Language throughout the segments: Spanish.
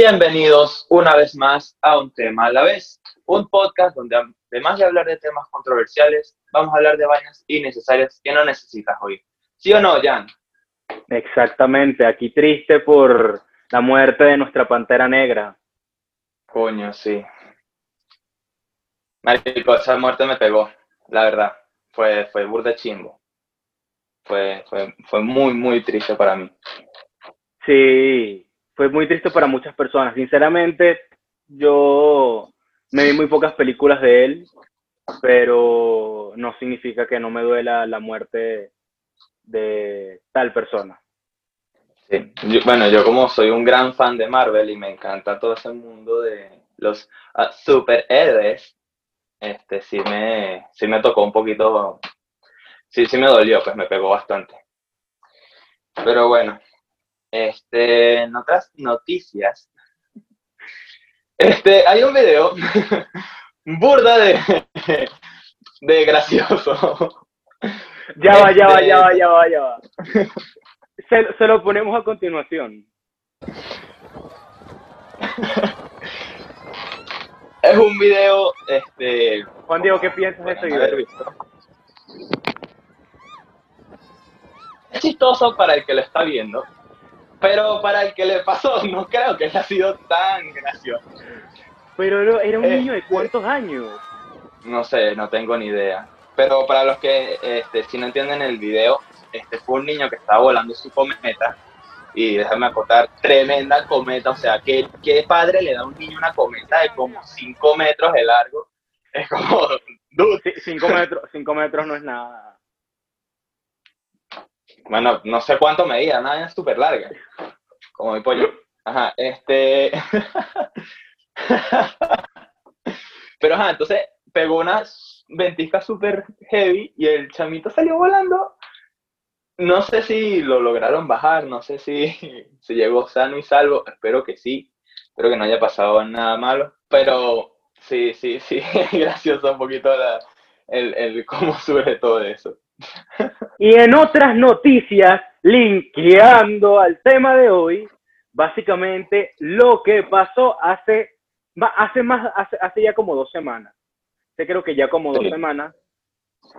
Bienvenidos una vez más a Un Tema a la Vez, un podcast donde además de hablar de temas controversiales, vamos a hablar de vainas innecesarias que no necesitas oír. ¿Sí o no, Jan? Exactamente, aquí triste por la muerte de nuestra pantera negra. Coño, sí. Marico, esa muerte me pegó, la verdad. Fue, fue burda chimbo. Fue, fue, fue muy, muy triste para mí. Sí, fue muy triste para muchas personas. Sinceramente, yo me vi muy pocas películas de él, pero no significa que no me duela la muerte de tal persona. Bueno, yo como soy un gran fan de Marvel y me encanta todo ese mundo de los ah, superhéroes, este, sí me, sí me tocó un poquito, sí, sí me dolió, pues me pegó bastante. Pero bueno, este, en otras noticias, este, hay un video burda de, de gracioso. Ya va, ya va, Este- ya va, ya va, ya va. Se, se lo ponemos a continuación. Es un video, este, Juan Diego, ¿qué piensas de haber video? Es chistoso para el que lo está viendo, pero para el que le pasó, no creo que haya sido tan gracioso. Pero era- era un Eh, niño de cuántos años. No sé, no tengo ni idea. Pero para los que, este, si no entienden el video, este fue un niño que estaba volando su cometa. Y déjame acotar, tremenda cometa. O sea, ¿qué, qué padre le da a un niño una cometa de como 5 metros de largo? Es como, dude, Sí, cinco metros, cinco metros no es nada. Bueno, no sé cuánto medía, nada, es súper larga. Como mi pollo. Ajá, este. Pero ajá, entonces pegó una ventisca súper heavy y el chamito salió volando. No sé si lo lograron bajar, no sé si, si llegó sano y salvo. Espero que sí. Espero que no haya pasado nada malo. Pero sí, sí, sí, gracioso un poquito la- el, el cómo surge todo eso. Y en otras noticias, linkeando al tema de hoy, básicamente lo que pasó hace, hace más, hace, hace ya como dos semanas. Yo creo que ya como dos Sí. semanas.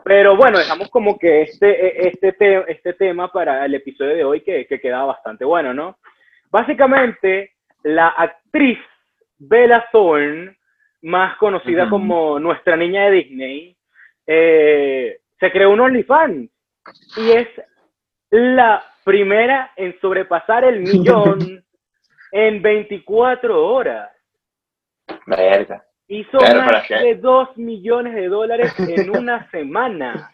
Pero bueno, dejamos como que este, e- este, te- este tema para el episodio de hoy que, que quedaba bastante bueno, ¿no? Básicamente, la actriz Bella Thorne, más conocida como nuestra niña de Disney, eh, se creó un OnlyFans y es la primera en sobrepasar el millón en 24 horas. Verga. Hizo más de 2 millones de dólares en una semana.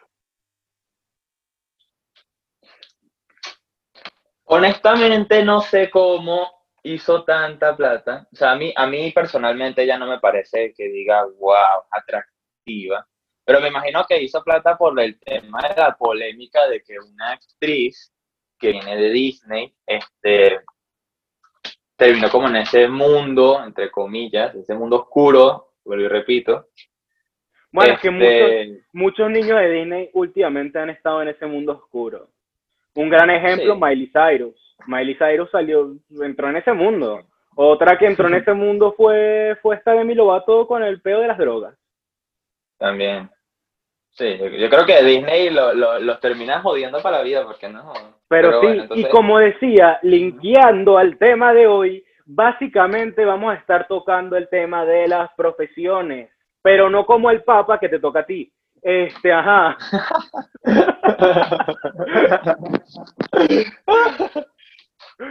Honestamente no sé cómo hizo tanta plata. O sea, a mí, a mí personalmente ya no me parece que diga, wow, atractiva. Pero me imagino que hizo plata por el tema de la polémica de que una actriz que viene de Disney, este, terminó como en ese mundo, entre comillas, ese mundo oscuro, vuelvo y repito. Bueno, es que muchos, Este, muchos niños de Disney últimamente han estado en ese mundo oscuro. Un gran ejemplo, Sí. Miley Cyrus. Miley Cyrus salió, entró en ese mundo. Otra que entró en ese mundo fue, fue esta Demi Lovato con el peo de las drogas. También. Sí, yo, creo que Disney lo- lo- los termina jodiendo para la vida, porque no. Pero, sí, bueno, entonces- y como decía, linkeando al tema de hoy, básicamente vamos a estar tocando el tema de las profesiones, pero no como el Papa que te toca a ti. Este, ajá.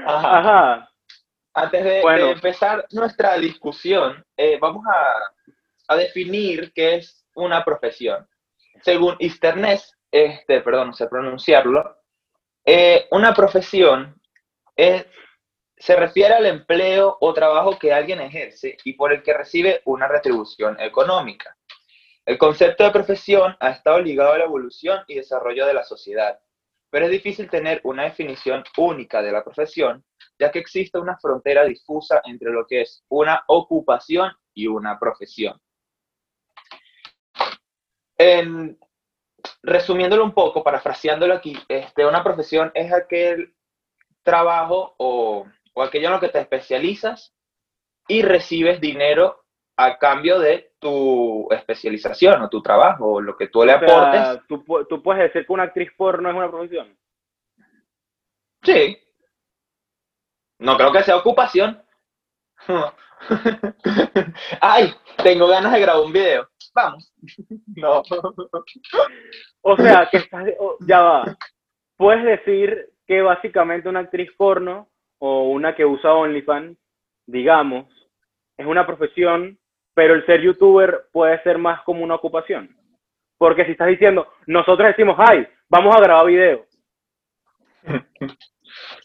Ajá. Ajá. Antes de, Bueno. de empezar nuestra discusión, eh, vamos a, a definir qué es una profesión. Según Isternés, este, perdón, no sé pronunciarlo, eh, una profesión es, se refiere al empleo o trabajo que alguien ejerce y por el que recibe una retribución económica. El concepto de profesión ha estado ligado a la evolución y desarrollo de la sociedad, pero es difícil tener una definición única de la profesión, ya que existe una frontera difusa entre lo que es una ocupación y una profesión. En, resumiéndolo un poco, parafraseándolo aquí, este, una profesión es aquel trabajo o, o aquello en lo que te especializas y recibes dinero a cambio de tu especialización o tu trabajo o lo que tú le aportes. ¿tú, ¿tú, puedes decir que una actriz porno es una profesión? Sí. No creo que sea ocupación. Ay, tengo ganas de grabar un video. Vamos. No. O sea, que estás, ya va. Puedes decir que básicamente una actriz porno o una que usa OnlyFans, digamos, es una profesión, pero el ser youtuber puede ser más como una ocupación. Porque si estás diciendo, nosotros decimos, ay, vamos a grabar video.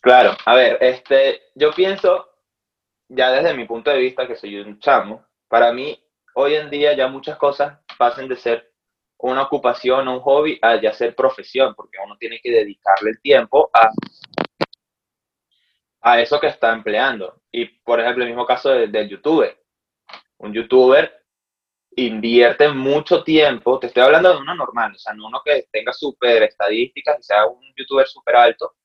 Claro, a ver, este, yo pienso, ya desde mi punto de vista, que soy un chamo, para mí, hoy en día ya muchas cosas pasan de ser una ocupación o un hobby a ya ser profesión, porque uno tiene que dedicarle el tiempo a, a eso que está empleando. Y, por ejemplo, el mismo caso del youtuber. Un youtuber invierte mucho tiempo, te estoy hablando de uno normal, o sea, no uno que tenga súper estadísticas y sea un youtuber súper alto,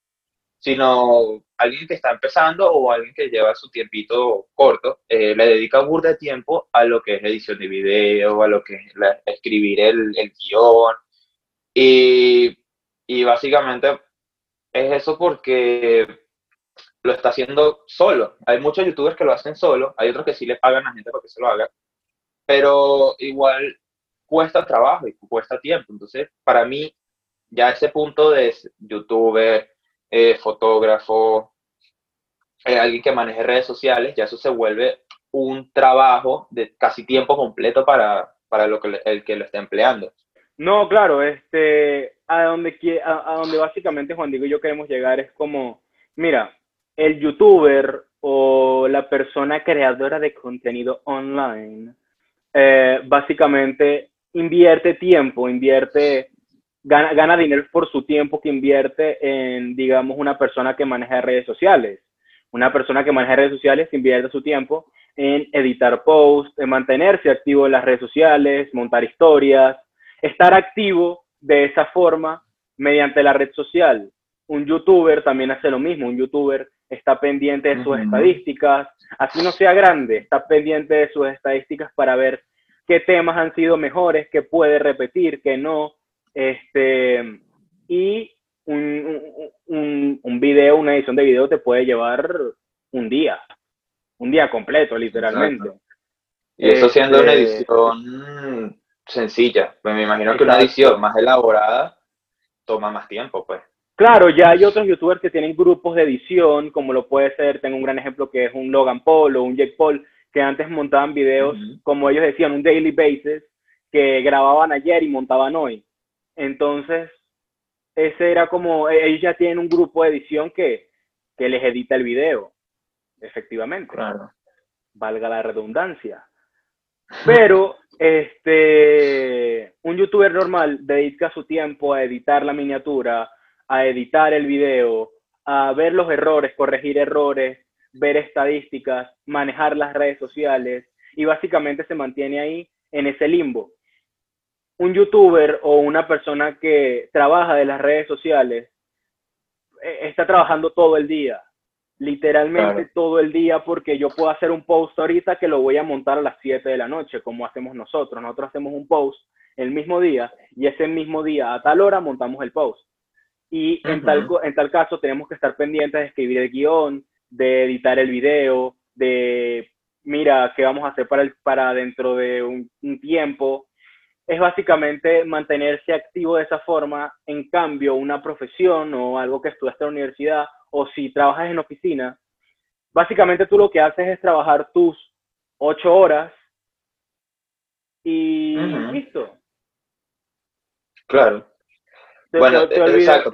sino alguien que está empezando o alguien que lleva su tiempito corto, eh, le dedica un de tiempo a lo que es edición de video, a lo que es escribir el, el guion. Y, y básicamente es eso porque lo está haciendo solo. Hay muchos youtubers que lo hacen solo, hay otros que sí le pagan a gente para que se lo haga, pero igual cuesta trabajo y cuesta tiempo. Entonces, para mí, ya ese punto de youtuber, eh, fotógrafo, eh, alguien que maneje redes sociales, ya eso se vuelve un trabajo de casi tiempo completo para, para lo que, el que lo está empleando. No, claro, este, a donde, a, a donde básicamente Juan Diego y yo queremos llegar es como, mira, el youtuber o la persona creadora de contenido online, eh, básicamente invierte tiempo, invierte gana, dinero por su tiempo que invierte en, digamos, una persona que maneja redes sociales. Una persona que maneja redes sociales invierte su tiempo en editar posts, en mantenerse activo en las redes sociales, montar historias, estar activo de esa forma mediante la red social. Un youtuber también hace lo mismo, un youtuber está pendiente de sus estadísticas, así no sea grande, está pendiente de sus estadísticas para ver qué temas han sido mejores, qué puede repetir, qué no, este, y un, un, un, video, una edición de video te puede llevar un día, un día completo, literalmente. Y eso siendo una este, edición sencilla, pues me imagino que una edición más elaborada toma más tiempo, pues. Claro, ya hay otros youtubers que tienen grupos de edición, como lo puede ser, tengo un gran ejemplo que es un Logan Paul o un Jake Paul, que antes montaban videos, como ellos decían, un daily basis, que grababan ayer y montaban hoy. Entonces, ese era como, e-, ellos ya tienen un grupo de edición que, que les edita el video, efectivamente. Claro. Valga la redundancia. Pero, este, un youtuber normal dedica su tiempo a editar la miniatura, a editar el video, a ver los errores, corregir errores, ver estadísticas, manejar las redes sociales y básicamente se mantiene ahí en ese limbo un youtuber o una persona que trabaja de las redes sociales eh, está trabajando todo el día, literalmente todo el día, porque yo puedo hacer un post ahorita que lo voy a montar a las 7 de la noche, como hacemos nosotros. Nosotros hacemos un post el mismo día y ese mismo día a tal hora montamos el post. Y en, tal, en tal caso tenemos que estar pendientes de escribir el guion, de editar el video, de, mira, qué vamos a hacer para, el, para dentro de un, un tiempo, es básicamente mantenerse activo de esa forma. En cambio, una profesión o algo que estudiaste en la universidad o si trabajas en oficina, básicamente tú lo que haces es trabajar tus ocho horas y listo. Claro. Te, bueno, te, olvidas,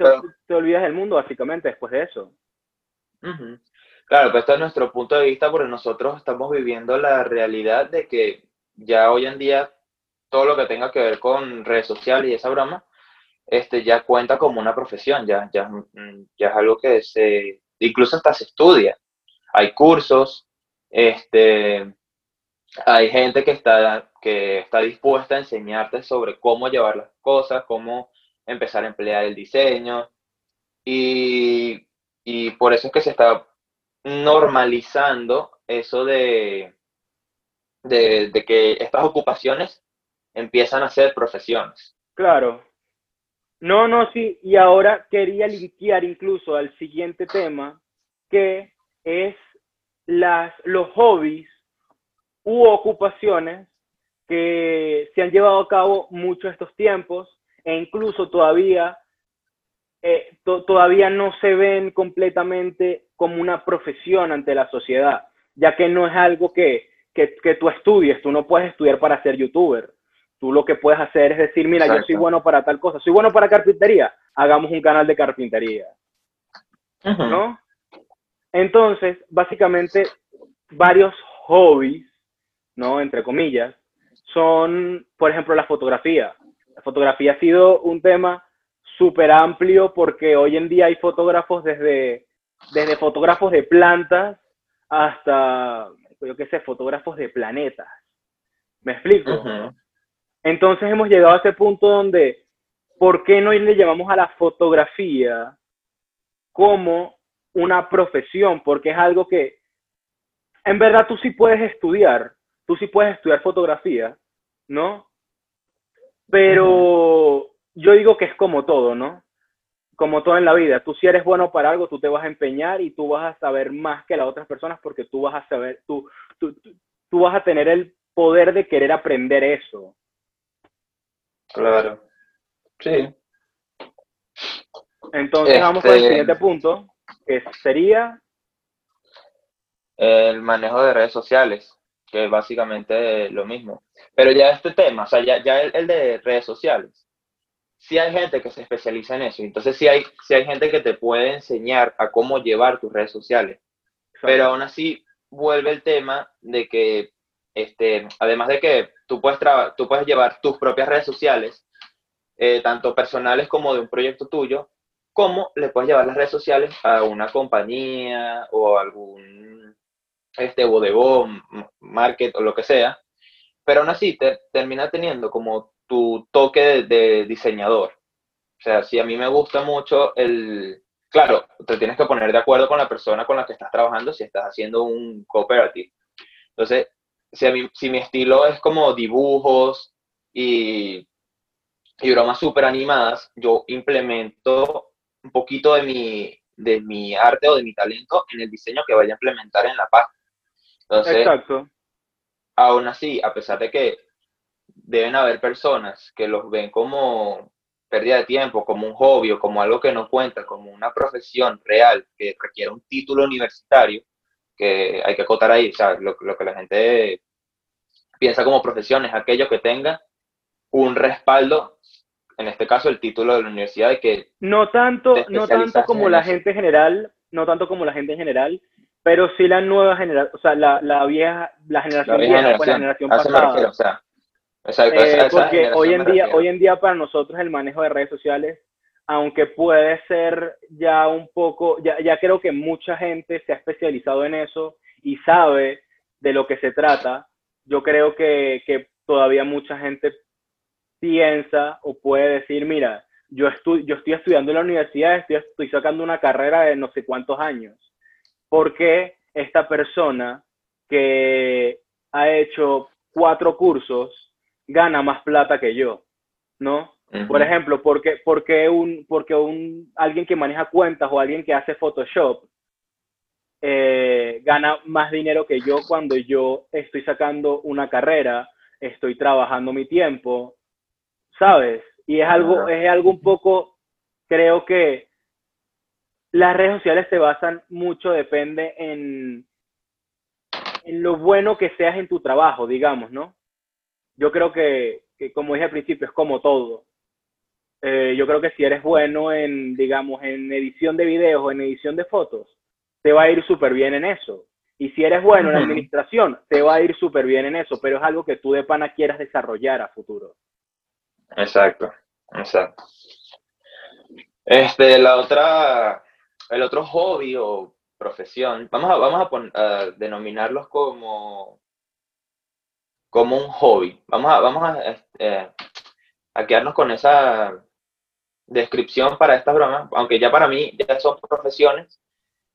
te, olvidas, del mundo básicamente después de eso. Claro, pues este es nuestro punto de vista porque nosotros estamos viviendo la realidad de que ya hoy en día todo lo que tenga que ver con redes sociales y esa broma, este, ya cuenta como una profesión, ya, ya, mm, ya es algo que se, incluso hasta se estudia. Hay cursos, este, hay gente que está, que está dispuesta a enseñarte sobre cómo llevar las cosas, cómo empezar a emplear el diseño. Y y por eso es que se está normalizando eso de, de, que estas ocupaciones empiezan a ser profesiones. Claro. No, no, sí, y ahora quería linkear incluso al siguiente tema, que es las, los hobbies u ocupaciones que se han llevado a cabo mucho estos tiempos e incluso todavía, eh, todavía no se ven completamente como una profesión ante la sociedad, ya que no es algo que, que, que tú estudies, tú no puedes estudiar para ser youtuber. Tú lo que puedes hacer es decir, mira, yo soy bueno para tal cosa, soy bueno para carpintería, hagamos un canal de carpintería. ¿No? Entonces, básicamente, varios hobbies, ¿no? Entre comillas, son, por ejemplo, la fotografía. La fotografía ha sido un tema súper amplio porque hoy en día hay fotógrafos desde, desde fotógrafos de plantas hasta, yo qué sé, fotógrafos de planetas. ¿Me explico? Entonces hemos llegado a ese punto donde, ¿por qué no le llamamos a la fotografía como una profesión? Porque es algo que, en verdad, tú sí puedes estudiar, tú sí puedes estudiar fotografía, ¿no? Pero yo digo que es como todo, ¿no? Como todo en la vida. Tú si eres bueno para algo, tú te vas a empeñar y tú vas a saber más que las otras personas porque tú vas a saber, tú, tú, tú vas a tener el poder de querer aprender eso. Claro. Sí. Entonces vamos al este, siguiente punto, que sería... El manejo de redes sociales que es básicamente lo mismo. Pero ya este tema, o sea, ya, ya el, de redes sociales, sí hay gente que se especializa en eso, entonces sí hay, sí hay gente que te puede enseñar a cómo llevar tus redes sociales, pero aún así vuelve el tema de que, este, además de que tú puedes, tú puedes llevar tus propias redes sociales, eh, tanto personales como de un proyecto tuyo, cómo le puedes llevar las redes sociales a una compañía o algún este bodegón, market o lo que sea, pero aún así te, termina teniendo como tu toque de, diseñador. O sea, si a mí me gusta mucho el... Claro, te tienes que poner de acuerdo con la persona con la que estás trabajando si estás haciendo un cooperative. Entonces, si, a mí, si mi estilo es como dibujos y, y bromas súper animadas, yo implemento un poquito de mi, de mi arte o de mi talento en el diseño que vaya a implementar en la página. Entonces, Exacto. aún así, a pesar de que deben haber personas que los ven como pérdida de tiempo, como un hobby o como algo que no cuenta, como una profesión real que requiere un título universitario, que hay que acotar ahí, o sea, lo, que la gente piensa como profesión es aquello que tenga un respaldo, en este caso el título de la universidad, de que... No tanto, no tanto como la gente general, no tanto como la gente en general, pero sí la nueva generación, o sea, la, la vieja, la generación vieja, pues, la generación pasada. o sea, eh, porque hoy en día, hoy en día para nosotros el manejo de redes sociales, aunque puede ser ya un poco, ya, creo que mucha gente se ha especializado en eso y sabe de lo que se trata, yo creo que, que todavía mucha gente piensa o puede decir, mira, yo, estoy yo estoy estudiando en la universidad, estoy, estoy sacando una carrera de no sé cuántos años por qué esta persona que ha hecho cuatro cursos gana más plata que yo, ¿no? Por ejemplo, porque, porque, un, porque un, alguien que maneja cuentas o alguien que hace Photoshop eh, gana más dinero que yo cuando yo estoy sacando una carrera, estoy trabajando mi tiempo, ¿sabes? Y es algo, es algo un poco, creo que las redes sociales se basan mucho, depende en, en lo bueno que seas en tu trabajo, digamos, ¿no? Yo creo que, como dije al principio, es como todo. Eh, yo creo que si eres bueno en, digamos, en edición de videos o en edición de fotos, te va a ir súper bien en eso. Y si eres bueno en administración, te va a ir súper bien en eso, pero es algo que tú de pana quieras desarrollar a futuro. Exacto, exacto. Este, la otra, el otro hobby o profesión, vamos a, vamos a, denominarlos como, como un hobby. Vamos a, vamos a, este, a quedarnos con esa descripción para estas bromas, aunque ya para mí ya son profesiones,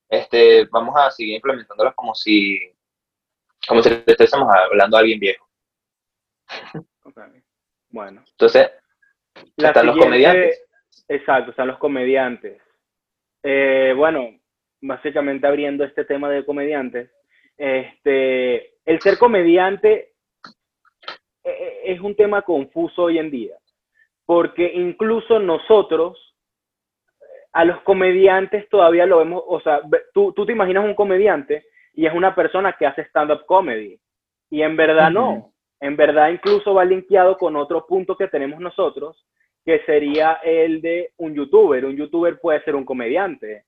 este, vamos a seguir implementándolas como si, como si estuviésemos hablando a alguien viejo. Bueno. Entonces, están los comediantes. Exacto, están los comediantes. Eh, bueno, básicamente abriendo este tema de comediantes, este, el ser comediante eh, eh, es un tema confuso hoy en día, porque incluso nosotros, a los comediantes todavía lo vemos, o sea, tú, tú te imaginas un comediante y es una persona que hace stand-up comedy, y en verdad no, en verdad incluso va linkeado con otro punto que tenemos nosotros, que sería el de un youtuber. Un youtuber puede ser un comediante,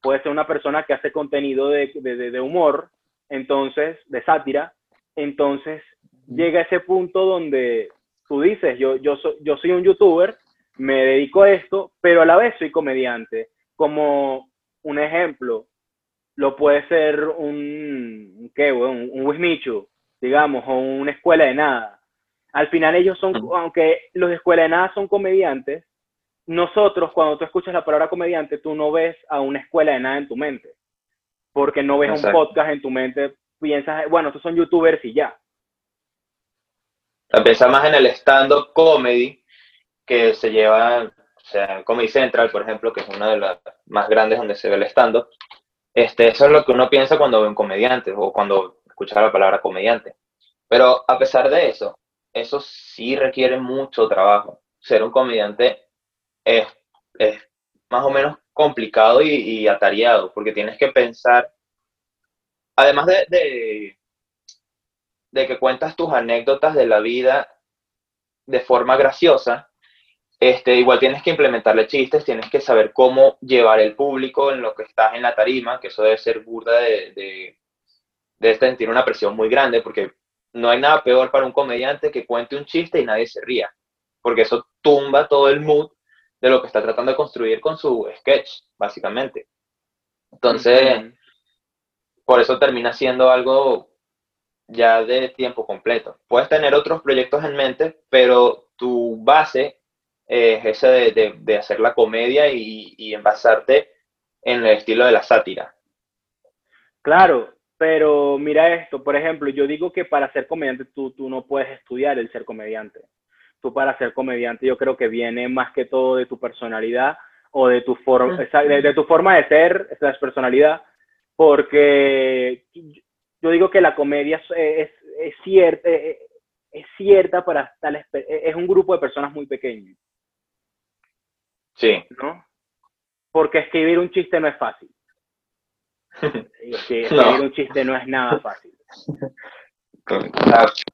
puede ser una persona que hace contenido de, de, humor, entonces, de sátira, entonces llega ese punto donde tú dices, yo, yo, yo soy un youtuber, me dedico a esto, pero a la vez soy comediante. Como un ejemplo, lo puede ser un, ¿qué, un, un Wismichu, digamos, o una escuela de nada. Al final ellos son, aunque los de escuela de nada son comediantes, nosotros cuando tú escuchas la palabra comediante, tú no ves a una escuela de nada en tu mente, porque no ves un podcast en tu mente, piensas, bueno, estos son youtubers y ya. Piensa más en el stand-up comedy que se lleva, o sea, Comedy Central, por ejemplo, que es una de las más grandes donde se ve el stand-up. Este, eso es lo que uno piensa cuando ve un comediante o cuando escucha la palabra comediante. Pero a pesar de eso, eso sí requiere mucho trabajo. Ser un comediante es, más o menos complicado y, atareado, porque tienes que pensar, además de, de, que cuentas tus anécdotas de la vida de forma graciosa, este, igual tienes que implementarle chistes, tienes que saber cómo llevar el público en lo que estás en la tarima, que eso debe ser burda de, de, de sentir una presión muy grande, porque no hay nada peor para un comediante que cuente un chiste y nadie se ría, porque eso tumba todo el mood de lo que está tratando de construir con su sketch, básicamente. Entonces, por eso termina siendo algo ya de tiempo completo. Puedes tener otros proyectos en mente, pero tu base es esa de, hacer la comedia y, y envasarte en el estilo de la sátira. Claro, pero mira esto, por ejemplo, yo digo que para ser comediante tú, tú no puedes estudiar el ser comediante. Tú para ser comediante yo creo que viene más que todo de tu personalidad o de tu, forma de, tu forma de ser, esa es personalidad, porque yo digo que la comedia es, es, cierta, es cierta para tal, es un grupo de personas muy pequeño. Sí. ¿No? Porque escribir un chiste no es fácil. escribir un chiste no es nada fácil.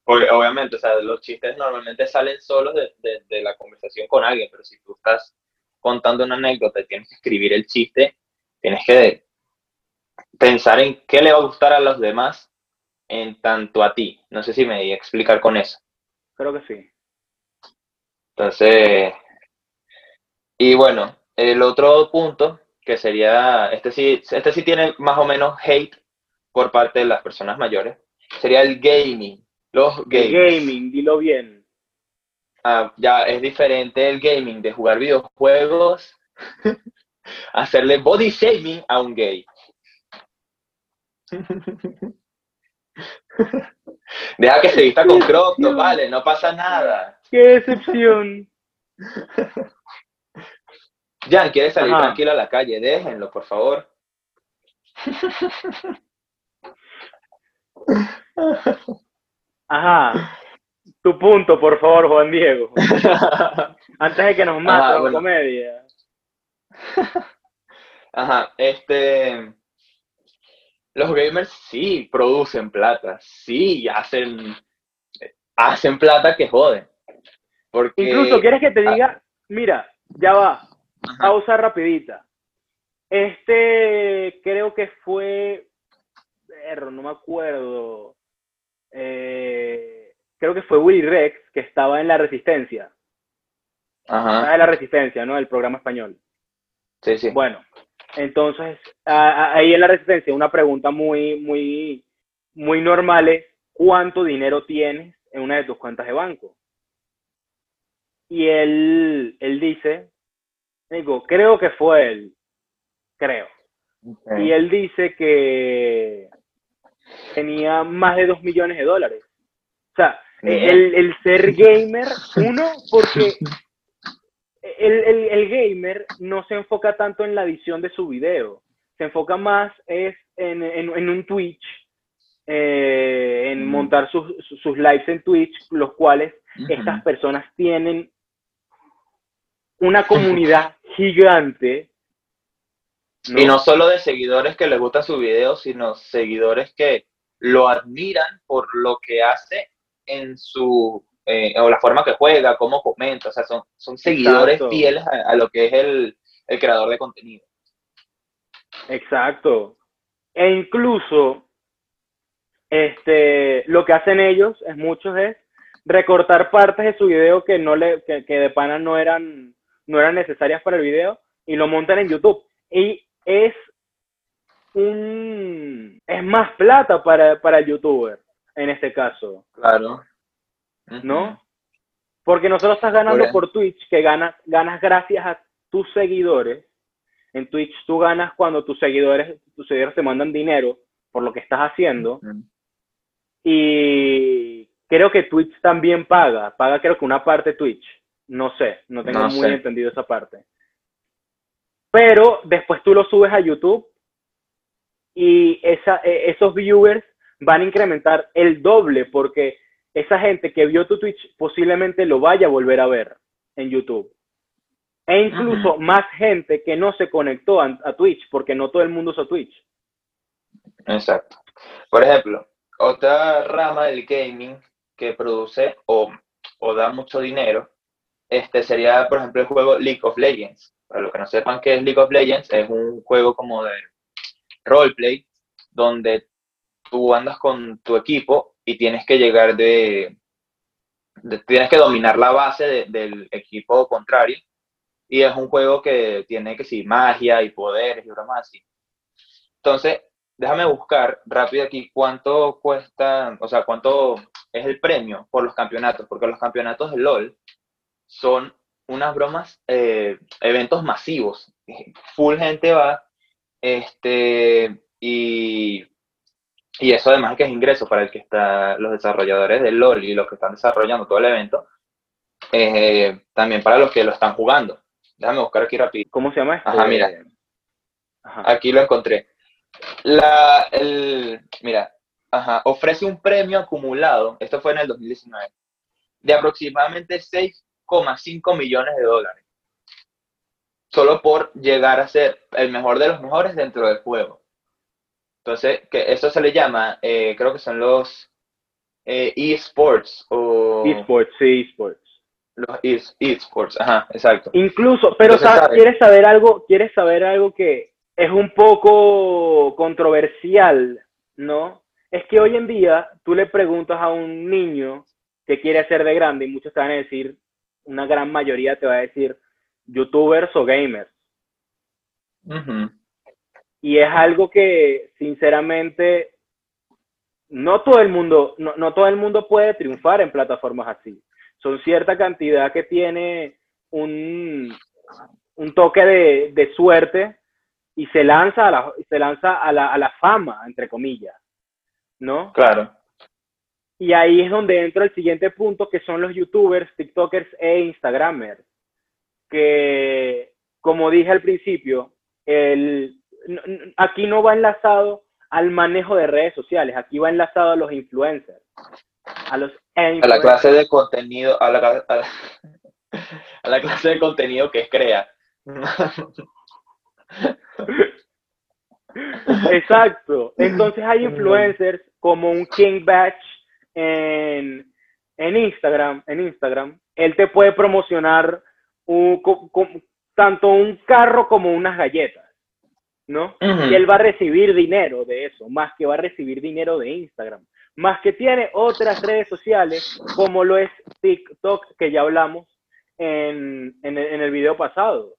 obviamente, o sea, los chistes normalmente salen solos de, de, la conversación con alguien, pero si tú estás contando una anécdota y tienes que escribir el chiste, tienes que pensar en qué le va a gustar a los demás en tanto a ti. No sé si me voy a explicar con eso. Creo que sí. Entonces, y bueno, el otro punto que sería, este sí, este sí tiene más o menos hate por parte de las personas mayores, sería el gaming. Los gaming, dilo bien. Ah, ya es diferente el gaming de jugar videojuegos, hacerle body shaming a un gay. Deja que se vista con crop, no vale, no pasa nada. ¡Qué decepción! Ya, quiere salir tranquilo a la calle, déjenlo, por favor. Ajá. Tu punto, por favor, Juan Diego. Antes de que nos mate la comedia. Ajá, este. Los gamers sí producen plata, sí hacen, hacen plata que joden. Porque, Incluso, ¿quieres que te diga? Mira, ya va, Pausa rapidita. Este creo que fue, no me acuerdo, eh, creo que fue Willy Rex que estaba en La Resistencia. Ajá. en La Resistencia, ¿no? El programa español. Sí, sí. Bueno, entonces, ahí en La Resistencia, una pregunta muy, muy, muy normal es, ¿cuánto dinero tienes en una de tus cuentas de banco? Y él, él dice Digo, creo que fue él. Creo. Y él dice que tenía más de 2 millones de dólares. O sea, el, el ser gamer, uno, porque el, el, el, gamer no se enfoca tanto en la edición de su video, se enfoca más es en, en, en un Twitch, eh, en montar sus, sus, lives en Twitch, los cuales estas personas tienen una comunidad gigante. Y no solo de seguidores que les gusta su video, sino seguidores que lo admiran por lo que hace en su eh, o la forma que juega, cómo comenta, o sea, son, son seguidores fieles a, lo que es el, el, creador de contenido. Exacto. E incluso, este, lo que hacen ellos, es muchos es recortar partes de su video que no le, que, que de pana no eran, no eran necesarias para el video y lo montan en YouTube. Y es un, es más plata para, para el youtuber en este caso. Claro. ¿no? Porque no solo estás ganando por, Twitch, que ganas, ganas gracias a tus seguidores. En Twitch tú ganas cuando tus seguidores, tus seguidores te mandan dinero por lo que estás haciendo. Y creo que Twitch también paga. Paga creo que una parte Twitch. No sé, no tengo muy entendido esa parte. Pero después tú lo subes a YouTube y esa, e, esos viewers van a incrementar el doble porque esa gente que vio tu Twitch posiblemente lo vaya a volver a ver en YouTube. E incluso más gente que no se conectó a, Twitch, porque no todo el mundo usa Twitch. Exacto. Por ejemplo, otra rama del gaming que produce o, o, da mucho dinero, este sería, por ejemplo, el juego League of Legends. Para los que no sepan qué es League of Legends, es un juego como de roleplay, donde tú andas con tu equipo y tienes que llegar de, tienes que dominar la base del equipo contrario y es un juego que tiene que sí, magia y poderes y bromas así. Entonces, déjame buscar rápido aquí cuánto cuesta, o sea, cuánto es el premio por los campeonatos, porque los campeonatos de LOL son unas bromas, eh, eventos masivos. Full gente va, este, y y eso además que es ingreso para el que está los desarrolladores del LOL y los que están desarrollando todo el evento, eh, también para los que lo están jugando. Déjame buscar aquí rápido. ¿Cómo se llama esto? Ajá, mira. Aquí lo encontré. La, el, mira, ajá, ofrece un premio acumulado, esto fue en el 2019, de aproximadamente 6,5 millones de dólares. Solo por llegar a ser el mejor de los mejores dentro del juego. Entonces, que eso se le llama, eh, creo que son los eh, eSports o... eSports, sí, eSports. Los eSports, ajá, exacto. Incluso, pero ¿quieres saber algo? ¿Quieres saber algo que es un poco controversial, no? Es que hoy en día tú le preguntas a un niño que quiere ser de grande y muchos te van a decir, una gran mayoría te va a decir youtubers o gamers. Y es algo que, sinceramente, no todo el mundo, no, no todo el mundo puede triunfar en plataformas así. Son cierta cantidad que tiene un, un toque de, de, suerte y se lanza a la, se lanza a la, a la fama, entre comillas, ¿no? Claro. Y ahí es donde entra el siguiente punto, que son los youtubers, tiktokers e instagramers, que, como dije al principio, el, aquí no va enlazado al manejo de redes sociales, aquí va enlazado a los influencers, a los A la clase de contenido, a la, a la, clase de contenido que crea. Exacto. Entonces hay influencers como un King Batch en, en Instagram, en Instagram. Él te puede promocionar un, tanto un carro como unas galletas. ¿no? Y él va a recibir dinero de eso, más que va a recibir dinero de Instagram, más que tiene otras redes sociales, como lo es TikTok, que ya hablamos en, en, el, video pasado.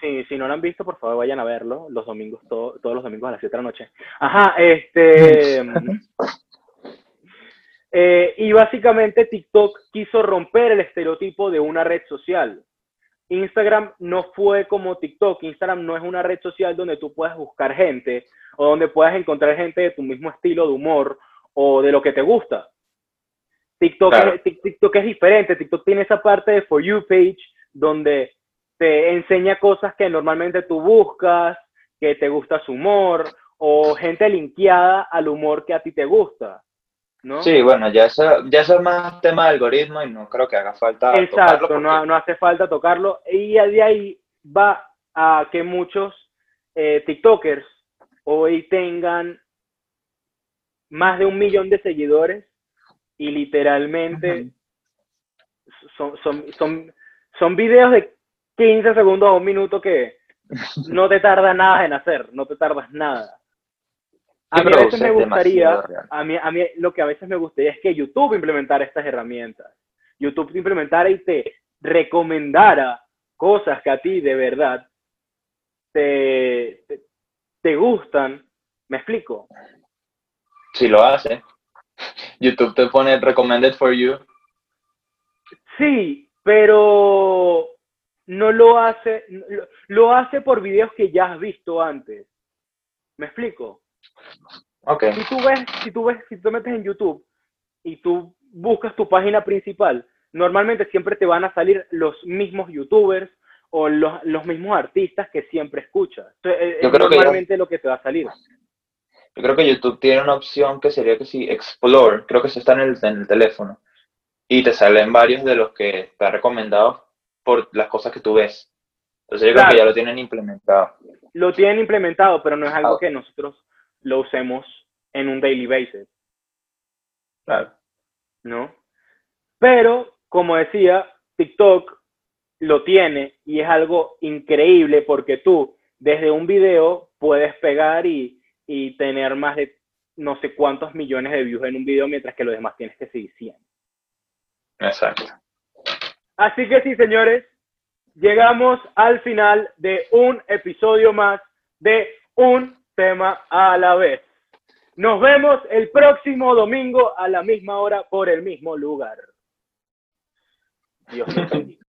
si, no lo han visto, por favor vayan a verlo los domingos, todos los domingos a las 7 de la noche. Ajá, este... Eh, y básicamente TikTok quiso romper el estereotipo de una red social Instagram no fue como TikTok. Instagram no es una red social donde tú puedas buscar gente o donde puedas encontrar gente de tu mismo estilo de humor o de lo que te gusta. TikTok, es, TikTok es diferente. TikTok tiene esa parte de For You page donde te enseña cosas que normalmente tú buscas, que te gusta su humor o gente linkeada al humor que a ti te gusta. ¿No? Sí, bueno, ya eso, ya es más tema de algoritmo y no creo que haga falta. Exacto, no, no, hace falta tocarlo. Y de ahí va a que muchos eh, TikTokers hoy tengan más de un millón de seguidores y literalmente son, son, son, son videos de 15 segundos a un minuto que no te tarda nada en hacer, no te tardas nada. A mí a veces me gustaría, a mí, a mí lo que a veces me gustaría es que YouTube implementara estas herramientas. YouTube implementara y te recomendara cosas que a ti de verdad te, te, gustan. ¿Me explico? Si lo hace. YouTube te pone recommended for you. Sí, pero no lo hace, lo, lo hace por videos que ya has visto antes. ¿Me explico? Okay. Si tú ves, si tú ves, si tú metes en YouTube y tú buscas tu página principal, normalmente siempre te van a salir los mismos youtubers o los, los mismos artistas que siempre escuchas. Eh, es normalmente lo que te va a salir. Yo creo que YouTube tiene una opción que sería que si Explore, creo que eso está en el, en el teléfono, y te salen varios de los que está recomendado por las cosas que tú ves. Entonces yo creo que ya lo tienen implementado. Lo tienen implementado, pero no es algo que nosotros lo usemos en un daily basis. Claro. ¿No? Pero, como decía, TikTok lo tiene y es algo increíble porque tú desde un video puedes pegar y, y tener más de no sé cuántos millones de views en un video mientras que los demás tienes que seguir 100. Exacto. Así que sí, señores, llegamos al final de un episodio más de Un tema a la vez. Nos vemos el próximo domingo a la misma hora por el mismo lugar. Dios bendiga.